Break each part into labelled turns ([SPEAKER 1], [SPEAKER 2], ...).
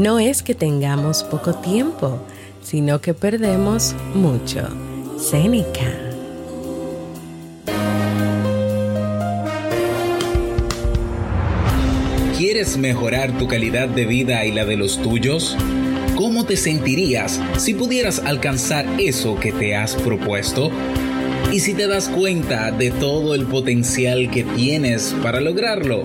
[SPEAKER 1] No es que tengamos poco tiempo, sino que perdemos mucho. Séneca.
[SPEAKER 2] ¿Quieres mejorar tu calidad de vida y la de los tuyos? ¿Cómo te sentirías si pudieras alcanzar eso que te has propuesto? ¿Y si te das cuenta de todo el potencial que tienes para lograrlo?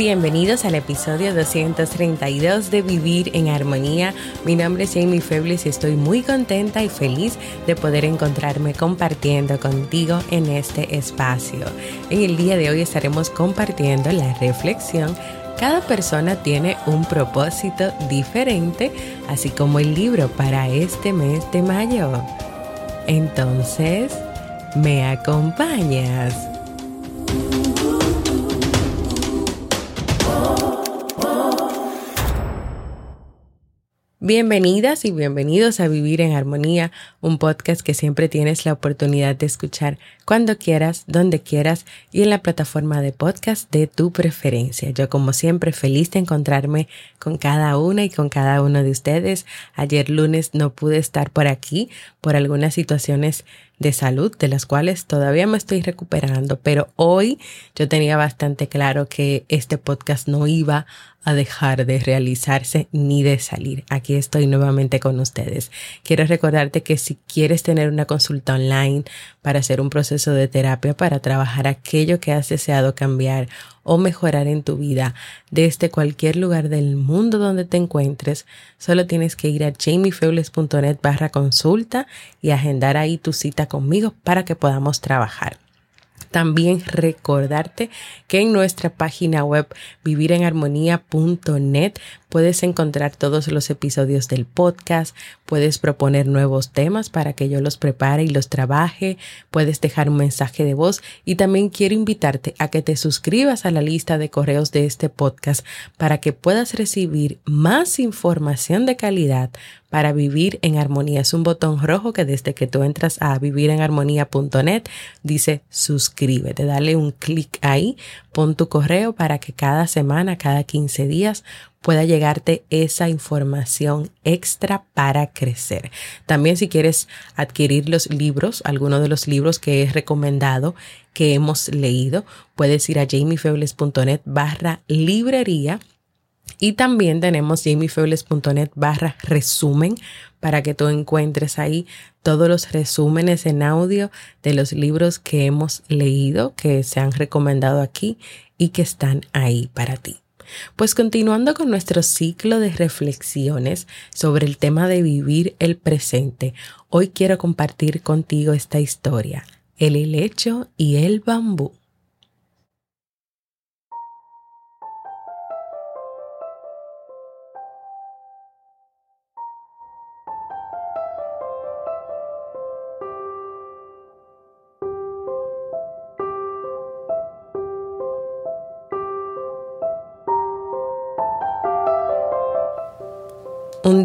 [SPEAKER 1] Bienvenidos al episodio 232 de Vivir en Armonía. Mi nombre es Jamie Febles y estoy muy contenta y feliz de poder encontrarme compartiendo contigo en este espacio. En el día de hoy estaremos compartiendo la reflexión cada persona tiene un propósito diferente, así como el libro para este mes de mayo. Entonces, ¿me acompañas? Bienvenidas y bienvenidos a Vivir en Armonía, un podcast que siempre tienes la oportunidad de escuchar cuando quieras, donde quieras y en la plataforma de podcast de tu preferencia. Yo como siempre feliz de encontrarme con cada una y con cada uno de ustedes. Ayer lunes no pude estar por aquí por algunas situaciones de salud de las cuales todavía me estoy recuperando, pero hoy yo tenía bastante claro que este podcast no iba a dejar de realizarse ni de salir. Aquí estoy nuevamente con ustedes. Quiero recordarte que si quieres tener una consulta online para hacer un proceso de terapia, para trabajar aquello que has deseado cambiar o mejorar en tu vida desde cualquier lugar del mundo donde te encuentres, solo tienes que ir a jamiefebles.net barra consulta y agendar ahí tu cita conmigo para que podamos trabajar. También recordarte que en nuestra página web vivirenharmonía.net puedes encontrar todos los episodios del podcast, puedes proponer nuevos temas para que yo los prepare y los trabaje, puedes dejar un mensaje de voz y también quiero invitarte a que te suscribas a la lista de correos de este podcast para que puedas recibir más información de calidad para vivir en armonía. Es un botón rojo que desde que tú entras a vivirenharmonía.net dice suscríbete. Dale un clic ahí, pon tu correo para que cada semana, cada 15 días pueda llegarte esa información extra para crecer. También si quieres adquirir los libros, algunos de los libros que he recomendado que hemos leído, puedes ir a jamiefebles.net barra librería y también tenemos jamiefebles.net barra resumen para que tú encuentres ahí todos los resúmenes en audio de los libros que hemos leído, que se han recomendado aquí y que están ahí para ti. Pues continuando con nuestro ciclo de reflexiones sobre el tema de vivir el presente, hoy quiero compartir contigo esta historia, el helecho y el bambú.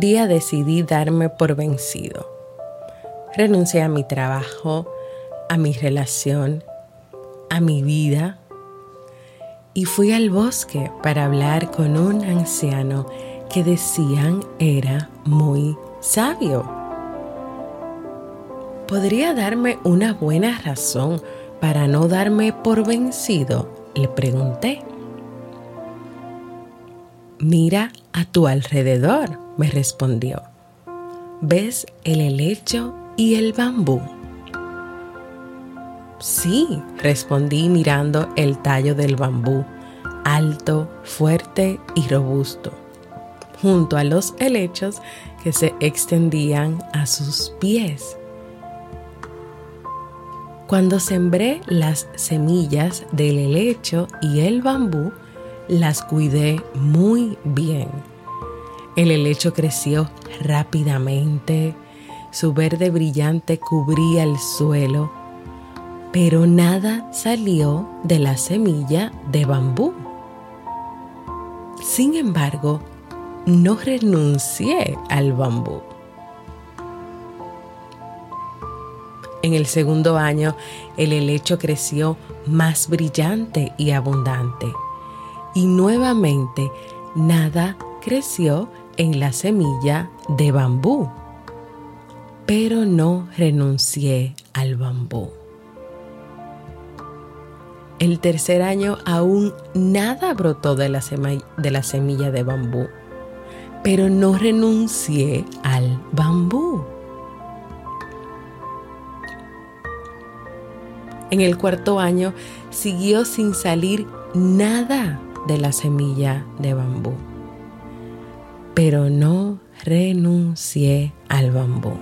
[SPEAKER 1] Día decidí darme por vencido. Renuncié a mi trabajo, a mi relación, a mi vida y fui al bosque para hablar con un anciano que decían era muy sabio. ¿Podría darme una buena razón para no darme por vencido? Le pregunté. Mira a tu alrededor, me respondió. ¿ves el helecho y el bambú? Sí, respondí mirando el tallo del bambú, alto, fuerte y robusto, junto a los helechos que se extendían a sus pies. Cuando sembré las semillas del helecho y el bambú, las cuidé muy bien. El helecho creció rápidamente, su verde brillante cubría el suelo, pero nada salió de la semilla de bambú. Sin embargo, no renuncié al bambú. En el segundo año, el helecho creció más brillante y abundante. Y nuevamente, nada creció en la semilla de bambú. Pero no renuncié al bambú. El tercer año aún nada brotó de la, de la semilla de bambú, pero no renuncié al bambú. En el cuarto año siguió sin salir nada de la semilla de bambú, pero no renuncié al bambú.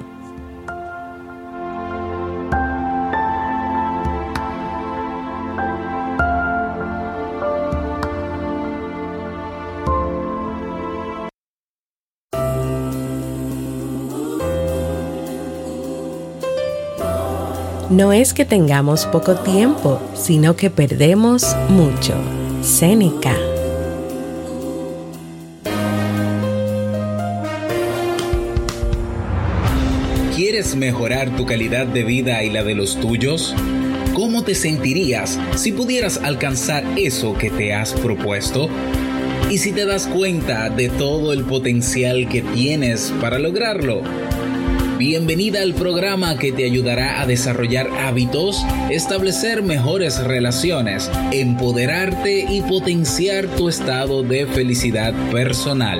[SPEAKER 1] No es que tengamos poco tiempo, sino que perdemos mucho. Séneca.
[SPEAKER 2] ¿Quieres mejorar tu calidad de vida y la de los tuyos? ¿Cómo te sentirías si pudieras alcanzar eso que te has propuesto? ¿Y si te das cuenta de todo el potencial que tienes para lograrlo? Bienvenida al programa que te ayudará a desarrollar hábitos, establecer mejores relaciones, empoderarte y potenciar tu estado de felicidad personal.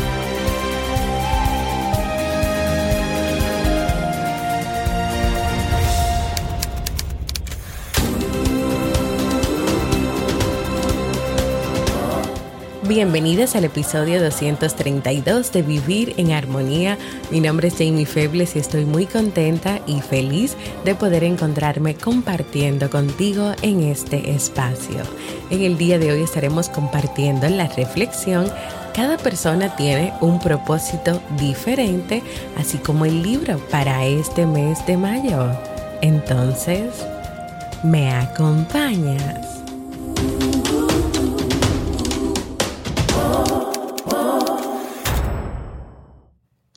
[SPEAKER 1] Bienvenidos al episodio 232 de Vivir en Armonía. Mi nombre es Jamie Febles y estoy muy contenta y feliz de poder encontrarme compartiendo contigo en este espacio. En el día de hoy estaremos compartiendo la reflexión cada persona tiene un propósito diferente, así como el libro para este mes de mayo. Entonces, ¿me acompañas?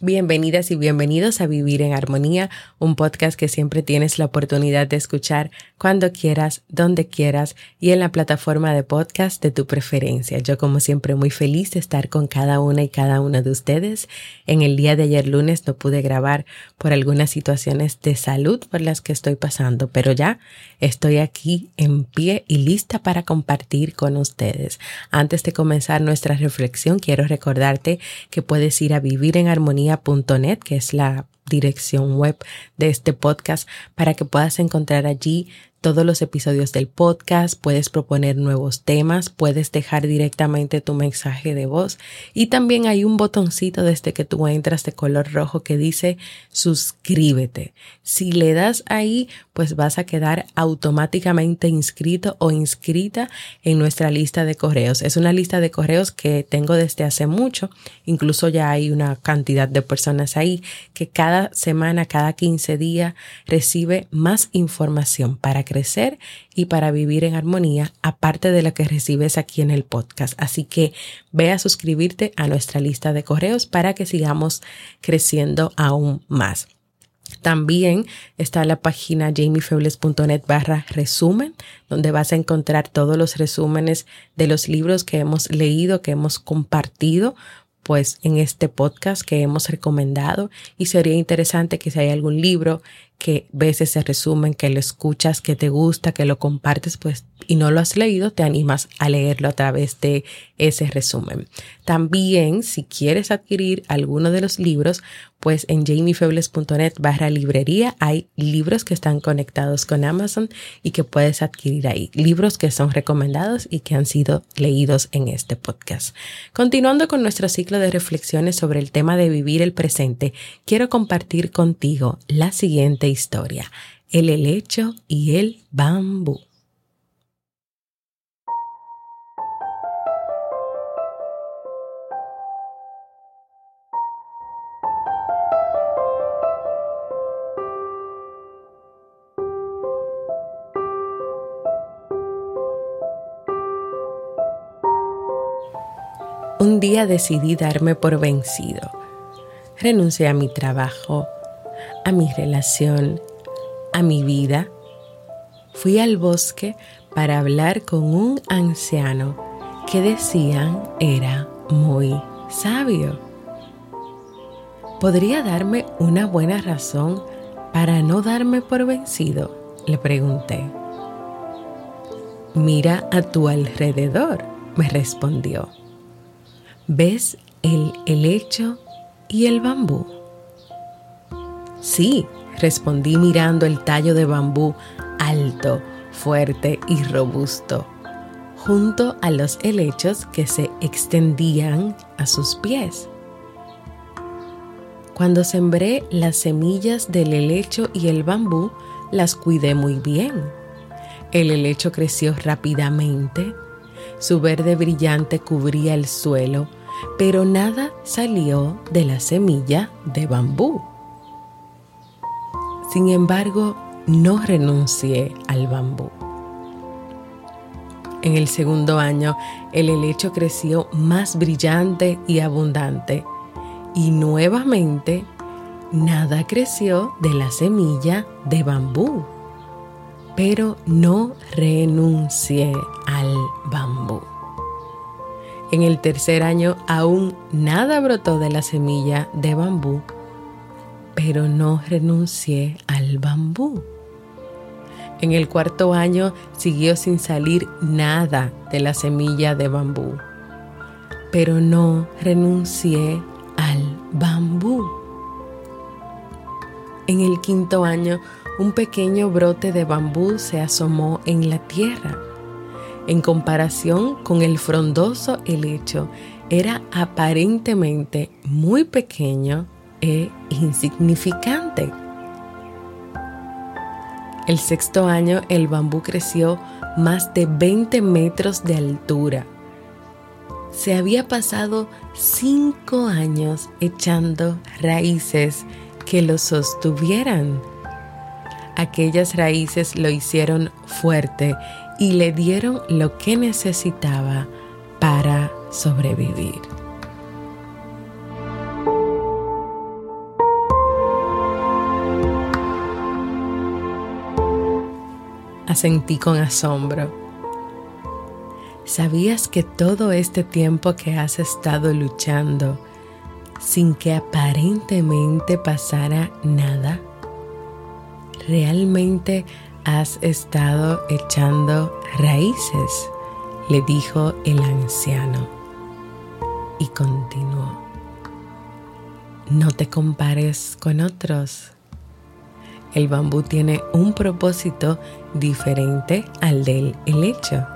[SPEAKER 1] Bienvenidas y bienvenidos a Vivir en Armonía, un podcast que siempre tienes la oportunidad de escuchar cuando quieras, donde quieras y en la plataforma de podcast de tu preferencia. Yo como siempre muy feliz de estar con cada una y cada uno de ustedes. En el día de ayer lunes no pude grabar por algunas situaciones de salud por las que estoy pasando, pero ya estoy aquí en pie y lista para compartir con ustedes. Antes de comenzar nuestra reflexión, quiero recordarte que puedes ir a Vivir en Armonía net que es la dirección web de este podcast, para que puedas encontrar allí todos los episodios del podcast, puedes proponer nuevos temas, puedes dejar directamente tu mensaje de voz y también hay un botoncito desde que tú entras de color rojo que dice suscríbete. Si le das ahí, pues vas a quedar automáticamente inscrito o inscrita en nuestra lista de correos. Es una lista de correos que tengo desde hace mucho, incluso ya hay una cantidad de personas ahí que cada semana, cada 15 días recibe más información para que crecer y para vivir en armonía, aparte de lo que recibes aquí en el podcast. Así que ve a suscribirte a nuestra lista de correos para que sigamos creciendo aún más. También está la página jamiefebles.net barra resumen, donde vas a encontrar todos los resúmenes de los libros que hemos leído, que hemos compartido pues en este podcast que hemos recomendado y sería interesante que si hay algún libro que ves ese resumen, que lo escuchas, que te gusta, que lo compartes, pues y no lo has leído, te animas a leerlo a través de ese resumen. También, si quieres adquirir alguno de los libros, pues en jamiefebles.net barra librería hay libros que están conectados con Amazon y que puedes adquirir ahí. Libros que son recomendados y que han sido leídos en este podcast. Continuando con nuestro ciclo de reflexiones sobre el tema de vivir el presente, quiero compartir contigo la siguiente historia, el helecho y el bambú. Día decidí darme por vencido. Renuncié a mi trabajo, a mi relación, a mi vida. Fui al bosque para hablar con un anciano que decían era muy sabio. ¿Podría darme una buena razón para no darme por vencido? Le pregunté. Mira a tu alrededor, me respondió. ¿Ves el helecho y el bambú? Sí, respondí mirando el tallo de bambú alto, fuerte y robusto, junto a los helechos que se extendían a sus pies. Cuando sembré las semillas del helecho y el bambú, las cuidé muy bien. El helecho creció rápidamente su verde brillante cubría el suelo, pero nada salió de la semilla de bambú. Sin embargo, no renuncié al bambú. En el segundo año, el helecho creció más brillante y abundante, y nuevamente nada creció de la semilla de bambú pero no renuncié al bambú. En el tercer año aún nada brotó de la semilla de bambú, pero no renuncié al bambú. En el cuarto año siguió sin salir nada de la semilla de bambú, pero no renuncié al bambú. En el quinto año un pequeño brote de bambú se asomó en la tierra. En comparación con el frondoso helecho, era aparentemente muy pequeño e insignificante. El sexto año el bambú creció más de 20 metros de altura. Se había pasado cinco años echando raíces que lo sostuvieran aquellas raíces lo hicieron fuerte y le dieron lo que necesitaba para sobrevivir. Asentí con asombro. ¿Sabías que todo este tiempo que has estado luchando sin que aparentemente pasara nada? realmente has estado echando raíces, le dijo el anciano. Y continuó, no te compares con otros. El bambú tiene un propósito diferente al del helecho.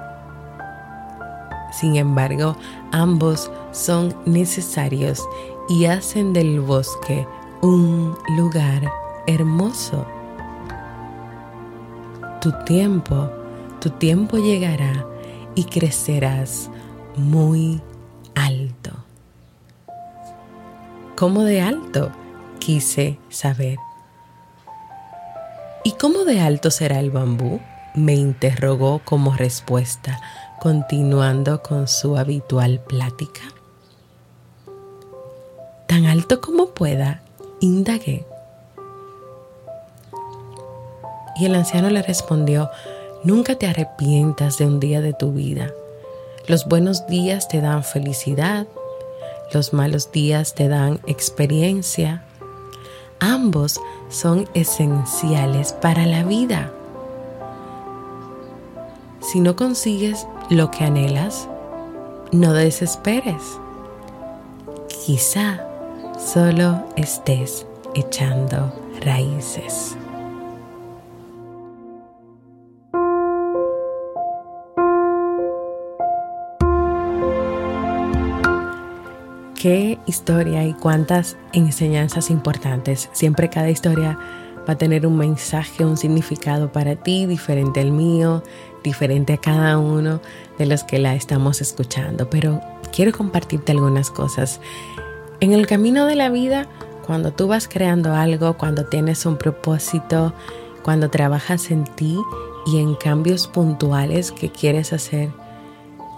[SPEAKER 1] Sin embargo, ambos son necesarios y hacen del bosque un lugar hermoso tu tiempo, tu tiempo llegará y crecerás muy alto. ¿Cómo de alto? Quise saber. ¿Y cómo de alto será el bambú? me interrogó como respuesta, continuando con su habitual plática. Tan alto como pueda, indagué. Y el anciano le respondió, nunca te arrepientas de un día de tu vida. Los buenos días te dan felicidad, los malos días te dan experiencia. Ambos son esenciales para la vida. Si no consigues lo que anhelas, no desesperes. Quizá solo estés echando raíces. Qué historia y cuántas enseñanzas importantes. Siempre cada historia va a tener un mensaje, un significado para ti, diferente al mío, diferente a cada uno de los que la estamos escuchando. Pero quiero compartirte algunas cosas. En el camino de la vida, cuando tú vas creando algo, cuando tienes un propósito, cuando trabajas en ti y en cambios puntuales que quieres hacer,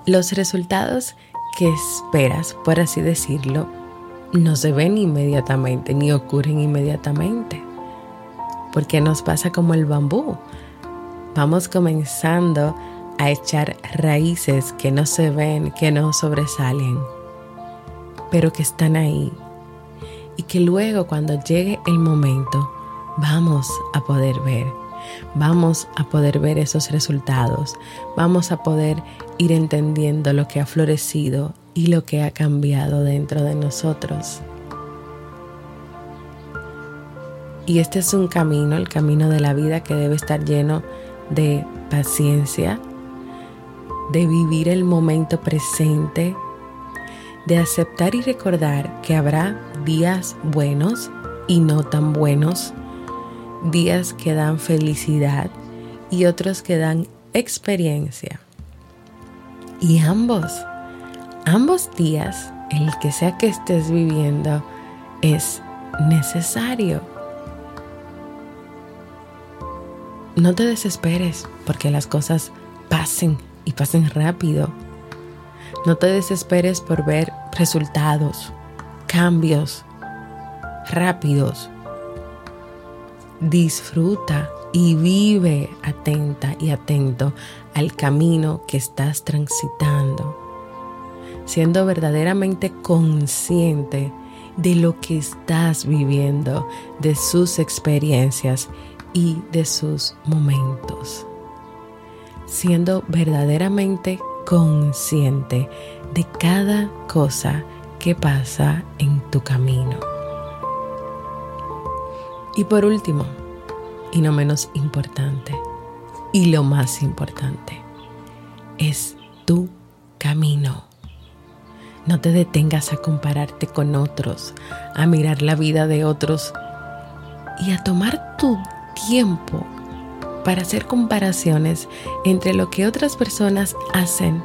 [SPEAKER 1] los resultados que esperas, por así decirlo, no se ven inmediatamente ni ocurren inmediatamente. Porque nos pasa como el bambú. Vamos comenzando a echar raíces que no se ven, que no sobresalen pero que están ahí. Y que luego cuando llegue el momento vamos a poder ver, vamos a poder ver esos resultados, vamos a poder ir entendiendo lo que ha florecido y lo que ha cambiado dentro de nosotros. Y este es un camino, el camino de la vida que debe estar lleno de paciencia, de vivir el momento presente, de aceptar y recordar que habrá días buenos y no tan buenos, días que dan felicidad y otros que dan experiencia. Y ambos, ambos días, el que sea que estés viviendo, es necesario. No te desesperes porque las cosas pasen y pasen rápido no te desesperes por ver resultados, cambios rápidos. Disfruta y vive atenta y atento al camino que estás transitando, siendo verdaderamente consciente de lo que estás viviendo, de sus experiencias y de sus momentos, siendo verdaderamente consciente de cada cosa que pasa en tu camino. Y por último, y no menos importante, y lo más importante, es tu camino. No te detengas a compararte con otros, a mirar la vida de otros y a tomar tu tiempo para hacer comparaciones entre lo que otras personas hacen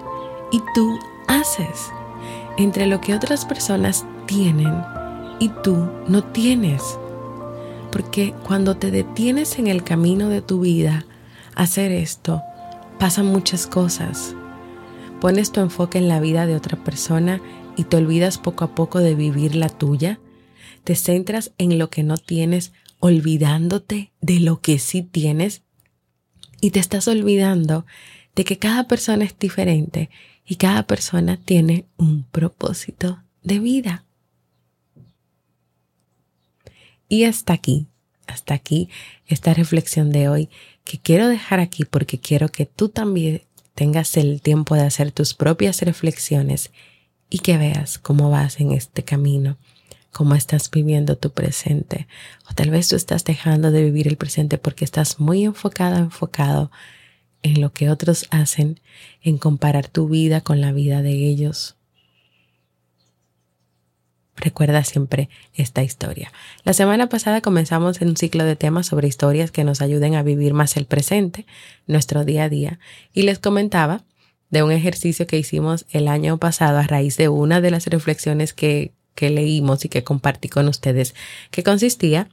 [SPEAKER 1] y tú haces, entre lo que otras personas tienen y tú no tienes. Porque cuando te detienes en el camino de tu vida hacer esto, pasan muchas cosas. Pones tu enfoque en la vida de otra persona y te olvidas poco a poco de vivir la tuya. Te centras en lo que no tienes, olvidándote de lo que sí tienes y te estás olvidando de que cada persona es diferente y cada persona tiene un propósito de vida. Y hasta aquí, hasta aquí esta reflexión de hoy que quiero dejar aquí porque quiero que tú también tengas el tiempo de hacer tus propias reflexiones y que veas cómo vas en este camino cómo estás viviendo tu presente. O tal vez tú estás dejando de vivir el presente porque estás muy enfocado, enfocado en lo que otros hacen, en comparar tu vida con la vida de ellos. Recuerda siempre esta historia. La semana pasada comenzamos en un ciclo de temas sobre historias que nos ayuden a vivir más el presente, nuestro día a día, y les comentaba de un ejercicio que hicimos el año pasado a raíz de una de las reflexiones que que leímos y que compartí con ustedes, que consistía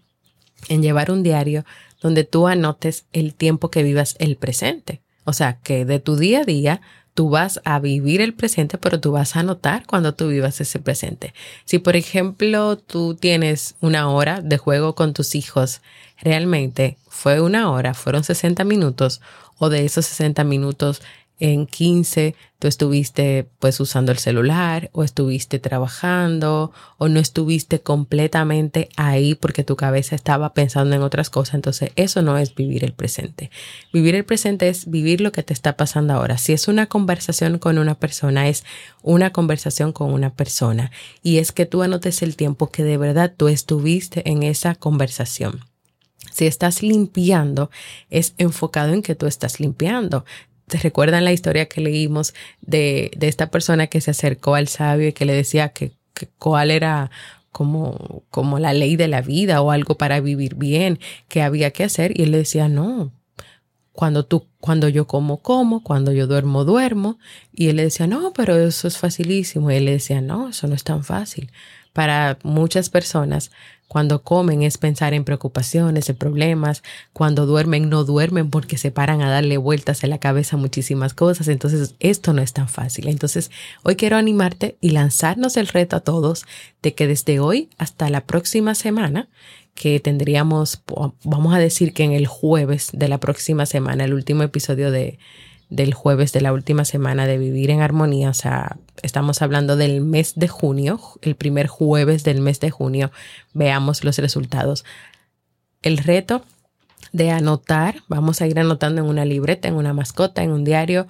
[SPEAKER 1] en llevar un diario donde tú anotes el tiempo que vivas el presente. O sea, que de tu día a día tú vas a vivir el presente, pero tú vas a notar cuando tú vivas ese presente. Si, por ejemplo, tú tienes una hora de juego con tus hijos, realmente fue una hora, fueron 60 minutos, o de esos 60 minutos en 15 tú estuviste pues usando el celular o estuviste trabajando o no estuviste completamente ahí porque tu cabeza estaba pensando en otras cosas. Entonces eso no es vivir el presente. Vivir el presente es vivir lo que te está pasando ahora. Si es una conversación con una persona, es una conversación con una persona. Y es que tú anotes el tiempo que de verdad tú estuviste en esa conversación. Si estás limpiando, es enfocado en que tú estás limpiando. ¿Te recuerdan la historia que leímos de, de esta persona que se acercó al sabio y que le decía que, cuál era como, como la ley de la vida o algo para vivir bien que había que hacer? Y él le decía, no, cuando tú, cuando yo como, como, cuando yo duermo, duermo. Y él le decía, no, pero eso es facilísimo. Y él le decía, no, eso no es tan fácil. Para muchas personas, cuando comen es pensar en preocupaciones, en problemas. Cuando duermen no duermen porque se paran a darle vueltas en la cabeza muchísimas cosas. Entonces esto no es tan fácil. Entonces hoy quiero animarte y lanzarnos el reto a todos de que desde hoy hasta la próxima semana que tendríamos, vamos a decir que en el jueves de la próxima semana, el último episodio de, del jueves de la última semana de Vivir en Armonía, o sea, estamos hablando del mes de junio, el primer jueves del mes de junio, veamos los resultados. El reto de anotar, vamos a ir anotando en una libreta, en una mascota, en un diario,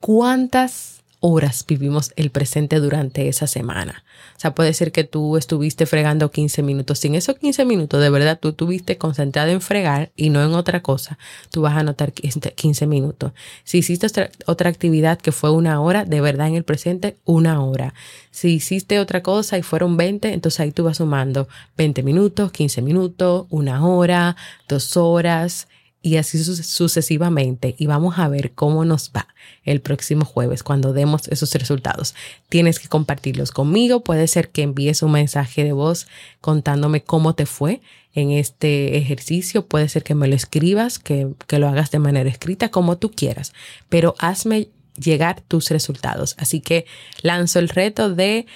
[SPEAKER 1] cuántas horas vivimos el presente durante esa semana. O sea, puede ser que tú estuviste fregando 15 minutos. Sin esos 15 minutos, de verdad, tú estuviste concentrado en fregar y no en otra cosa, tú vas a anotar 15 minutos. Si hiciste otra, actividad que fue una hora, de verdad en el presente, una hora. Si hiciste otra cosa y fueron 20, entonces ahí tú vas sumando 20 minutos, 15 minutos, una hora, dos horas y así sucesivamente. Y vamos a ver cómo nos va el próximo jueves cuando demos esos resultados. Tienes que compartirlos conmigo. Puede ser que envíes un mensaje de voz contándome cómo te fue en este ejercicio. Puede ser que me lo escribas, que, que lo hagas de manera escrita, como tú quieras. Pero hazme llegar tus resultados. Así que lanzo el reto de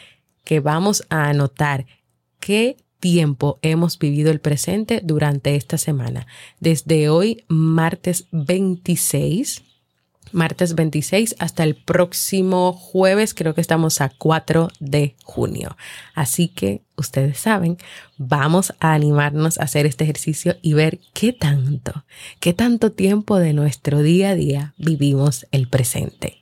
[SPEAKER 1] que vamos a anotar qué tiempo hemos vivido el presente durante esta semana. Desde hoy, martes 26, martes 26 hasta el próximo jueves, creo que estamos a 4 de junio. Así que ustedes saben, vamos a animarnos a hacer este ejercicio y ver qué tanto, qué tanto tiempo de nuestro día a día vivimos el presente.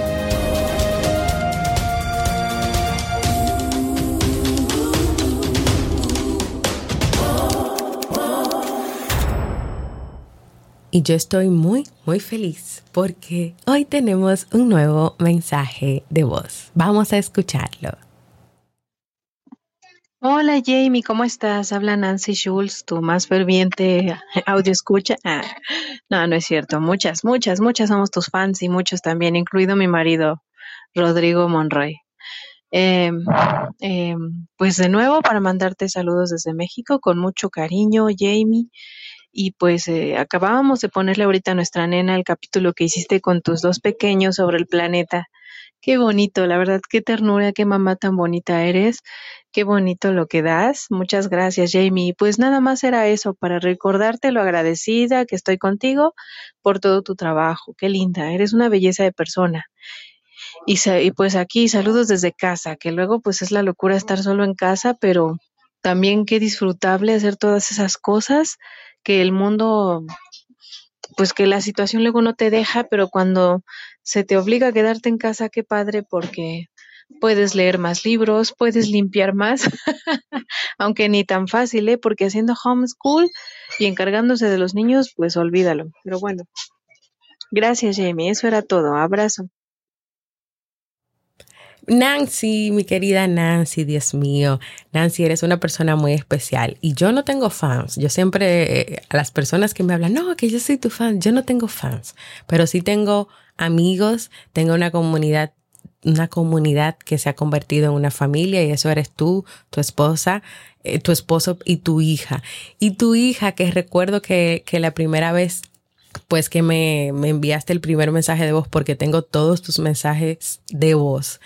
[SPEAKER 1] Y yo estoy muy, muy feliz porque hoy tenemos un nuevo mensaje de voz. Vamos a escucharlo.
[SPEAKER 3] Hola Jamie, ¿cómo estás? Habla Nancy Schultz, tu más ferviente audio escucha. Ah, no, no es cierto. Muchas, muchas, muchas somos tus fans y muchos también, incluido mi marido Rodrigo Monroy. Em, em, pues de nuevo para mandarte saludos desde México con mucho cariño, Jamie y pues eh, acabábamos de ponerle ahorita a nuestra nena el capítulo que hiciste con tus dos pequeños sobre el planeta. Qué bonito, la verdad, qué ternura, qué mamá tan bonita eres, qué bonito lo que das. Muchas gracias, Jamie. Pues nada más era eso, para recordarte lo agradecida que estoy contigo por todo tu trabajo. Qué linda, eres una belleza de persona. Y, y pues aquí saludos desde casa, que luego pues es la locura estar solo en casa, pero también qué disfrutable hacer todas esas cosas que el mundo, pues que la situación luego no te deja, pero cuando se te obliga a quedarte en casa, qué padre, porque puedes leer más libros, puedes limpiar más, aunque ni tan fácil, ¿eh? Porque haciendo homeschool y encargándose de los niños, pues olvídalo. Pero bueno, gracias Jamie, eso era todo. Abrazo.
[SPEAKER 1] Nancy, mi querida Nancy, Dios mío, Nancy, eres una persona muy especial y yo no tengo fans. Yo siempre, eh, a las personas que me hablan, no, que yo soy tu fan, yo no tengo fans, pero sí tengo amigos, tengo una comunidad una comunidad que se ha convertido en una familia y eso eres tú, tu esposa, eh, tu esposo y tu hija. Y tu hija, que recuerdo que, que la primera vez pues que me, me, enviaste el primer mensaje de voz porque tengo todos tus mensajes de voz.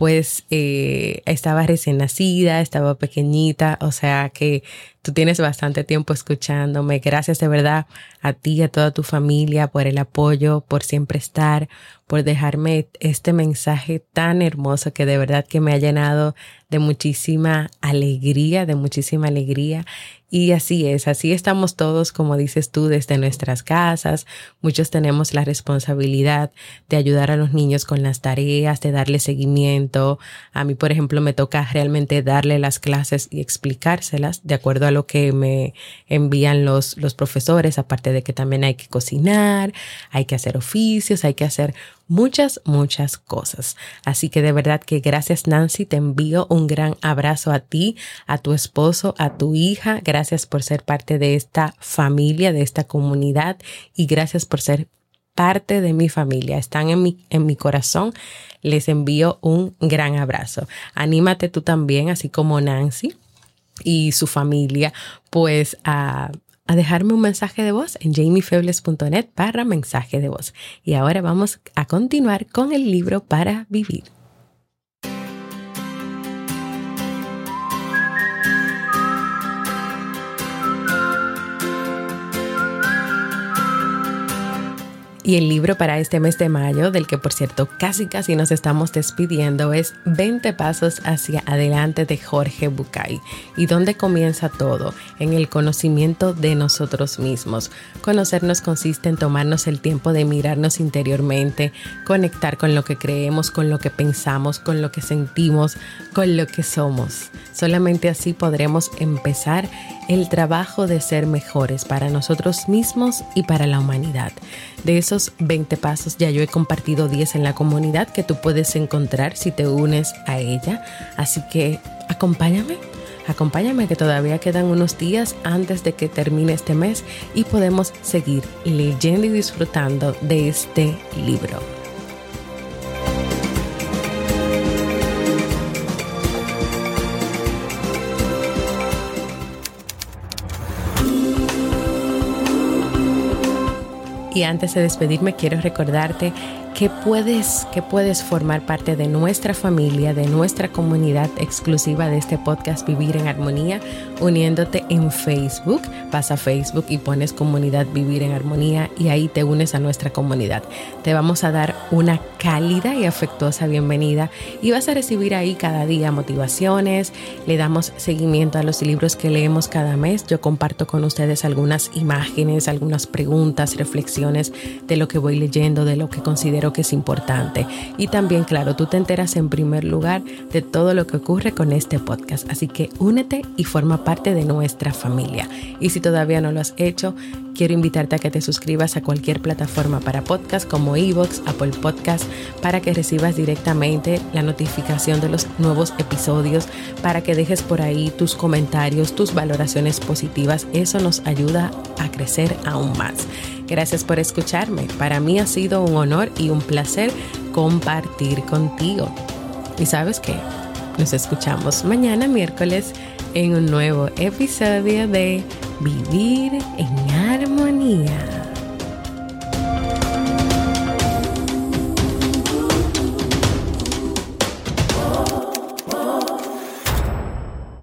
[SPEAKER 1] Pues eh, estaba recién nacida, estaba pequeñita, o sea que tú tienes bastante tiempo escuchándome. Gracias de verdad a ti y a toda tu familia por el apoyo, por siempre estar, por dejarme este mensaje tan hermoso que de verdad que me ha llenado de muchísima alegría, de muchísima alegría. Y así es, así estamos todos, como dices tú, desde nuestras casas. Muchos tenemos la responsabilidad de ayudar a los niños con las tareas, de darle seguimiento. A mí, por ejemplo, me toca realmente darle las clases y explicárselas de acuerdo a lo que me envían los, los profesores, aparte de que también hay que cocinar, hay que hacer oficios, hay que hacer muchas, muchas cosas. Así que de verdad que gracias Nancy, te envío un gran abrazo a ti, a tu esposo, a tu hija. Gracias por ser parte de esta familia, de esta comunidad y gracias por ser parte de mi familia. Están en mi, en mi corazón. Les envío un gran abrazo. Anímate tú también, así como Nancy y su familia, pues a a dejarme un mensaje de voz en jamiefebles.net para mensaje de voz. Y ahora vamos a continuar con el libro para vivir. Y el libro para este mes de mayo, del que por cierto casi casi nos estamos despidiendo, es 20 Pasos hacia adelante de Jorge Bucay. ¿Y dónde comienza todo? En el conocimiento de nosotros mismos. Conocernos consiste en tomarnos el tiempo de mirarnos interiormente, conectar con lo que creemos, con lo que pensamos, con lo que sentimos, con lo que somos. Solamente así podremos empezar el trabajo de ser mejores para nosotros mismos y para la humanidad. De esos 20 pasos ya yo he compartido 10 en la comunidad que tú puedes encontrar si te unes a ella. Así que acompáñame. Acompáñame que todavía quedan unos días antes de que termine este mes y podemos seguir leyendo y disfrutando de este libro. Y antes de despedirme, quiero recordarte que puedes, que puedes formar parte de nuestra familia, de nuestra comunidad exclusiva de este podcast Vivir en Armonía, uniéndote en Facebook. Vas a Facebook y pones comunidad Vivir en Armonía y ahí te unes a nuestra comunidad. Te vamos a dar una cálida y afectuosa bienvenida y vas a recibir ahí cada día motivaciones. Le damos seguimiento a los libros que leemos cada mes. Yo comparto con ustedes algunas imágenes, algunas preguntas, reflexiones de lo que voy leyendo, de lo que considero que es importante. Y también, claro, tú te enteras en primer lugar de todo lo que ocurre con este podcast. Así que únete y forma parte de nuestra familia. Y si todavía no lo has hecho, quiero invitarte a que te suscribas a cualquier plataforma para podcast como Evox, Apple Podcast, para que recibas directamente la notificación de los nuevos episodios, para que dejes por ahí tus comentarios, tus valoraciones positivas. Eso nos ayuda a crecer aún más. Gracias por escucharme. Para mí ha sido un honor y un placer compartir contigo. ¿Y sabes qué? Nos escuchamos mañana miércoles en un nuevo episodio de Vivir en Armonía.